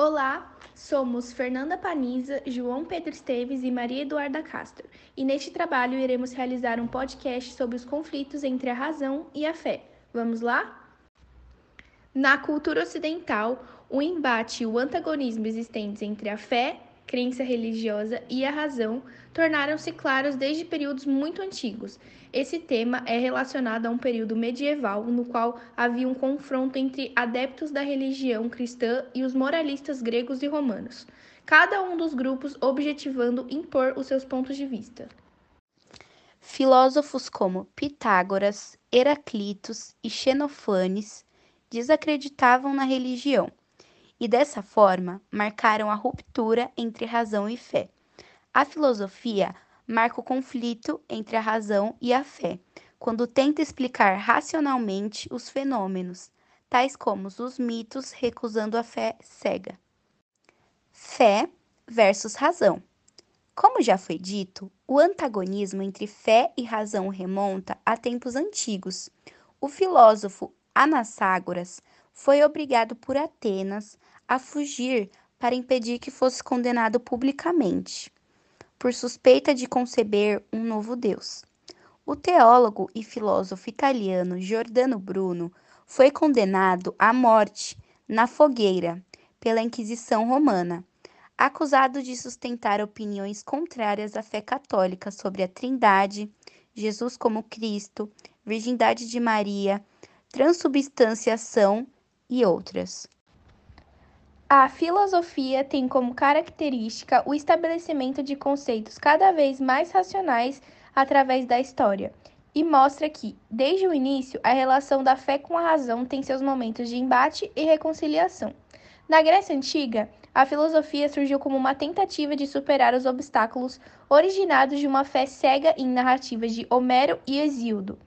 Olá, somos Fernanda Paniza, João Pedro Esteves e Maria Eduarda Castro, e neste trabalho iremos realizar um podcast sobre os conflitos entre a razão e a fé. Vamos lá? Na cultura ocidental, o embate e o antagonismo existentes entre a fé crença religiosa e a razão tornaram-se claros desde períodos muito antigos. Esse tema é relacionado a um período medieval no qual havia um confronto entre adeptos da religião cristã e os moralistas gregos e romanos, cada um dos grupos objetivando impor os seus pontos de vista. Filósofos como Pitágoras, Heraclitos e Xenofanes desacreditavam na religião e dessa forma marcaram a ruptura entre razão e fé. A filosofia marca o conflito entre a razão e a fé, quando tenta explicar racionalmente os fenômenos, tais como os mitos recusando a fé cega. Fé versus razão. Como já foi dito, o antagonismo entre fé e razão remonta a tempos antigos. O filósofo Anasságoras foi obrigado por Atenas a fugir para impedir que fosse condenado publicamente, por suspeita de conceber um novo Deus. O teólogo e filósofo italiano Giordano Bruno foi condenado à morte na fogueira pela Inquisição Romana, acusado de sustentar opiniões contrárias à fé católica sobre a Trindade, Jesus como Cristo, Virgindade de Maria, transubstanciação e outras. A filosofia tem como característica o estabelecimento de conceitos cada vez mais racionais através da história, e mostra que, desde o início, a relação da fé com a razão tem seus momentos de embate e reconciliação. Na Grécia Antiga, a filosofia surgiu como uma tentativa de superar os obstáculos originados de uma fé cega em narrativas de Homero e Hesíodo.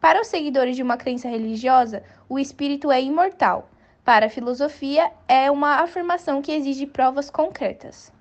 Para os seguidores de uma crença religiosa, o espírito é imortal para a filosofia, é uma afirmação que exige provas concretas.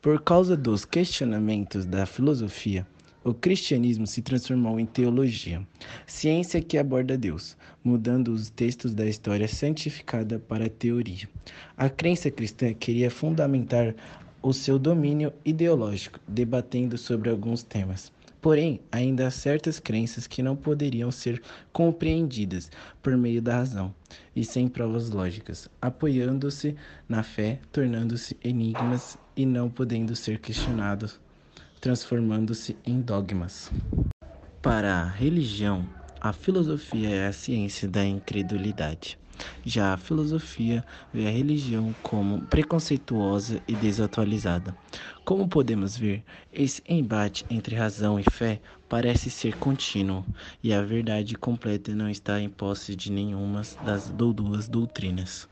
Por causa dos questionamentos da filosofia, o cristianismo se transformou em teologia, ciência que aborda Deus, mudando os textos da história santificada para a teoria. A crença cristã queria fundamentar o seu domínio ideológico, debatendo sobre alguns temas. Porém, ainda há certas crenças que não poderiam ser compreendidas por meio da razão e sem provas lógicas, apoiando-se na fé, tornando-se enigmas e não podendo ser questionados, transformando-se em dogmas. Para a religião, a filosofia é a ciência da incredulidade. Já a filosofia vê a religião como preconceituosa e desatualizada. Como podemos ver, esse embate entre razão e fé parece ser contínuo, e a verdade completa não está em posse de nenhuma das duas doutrinas.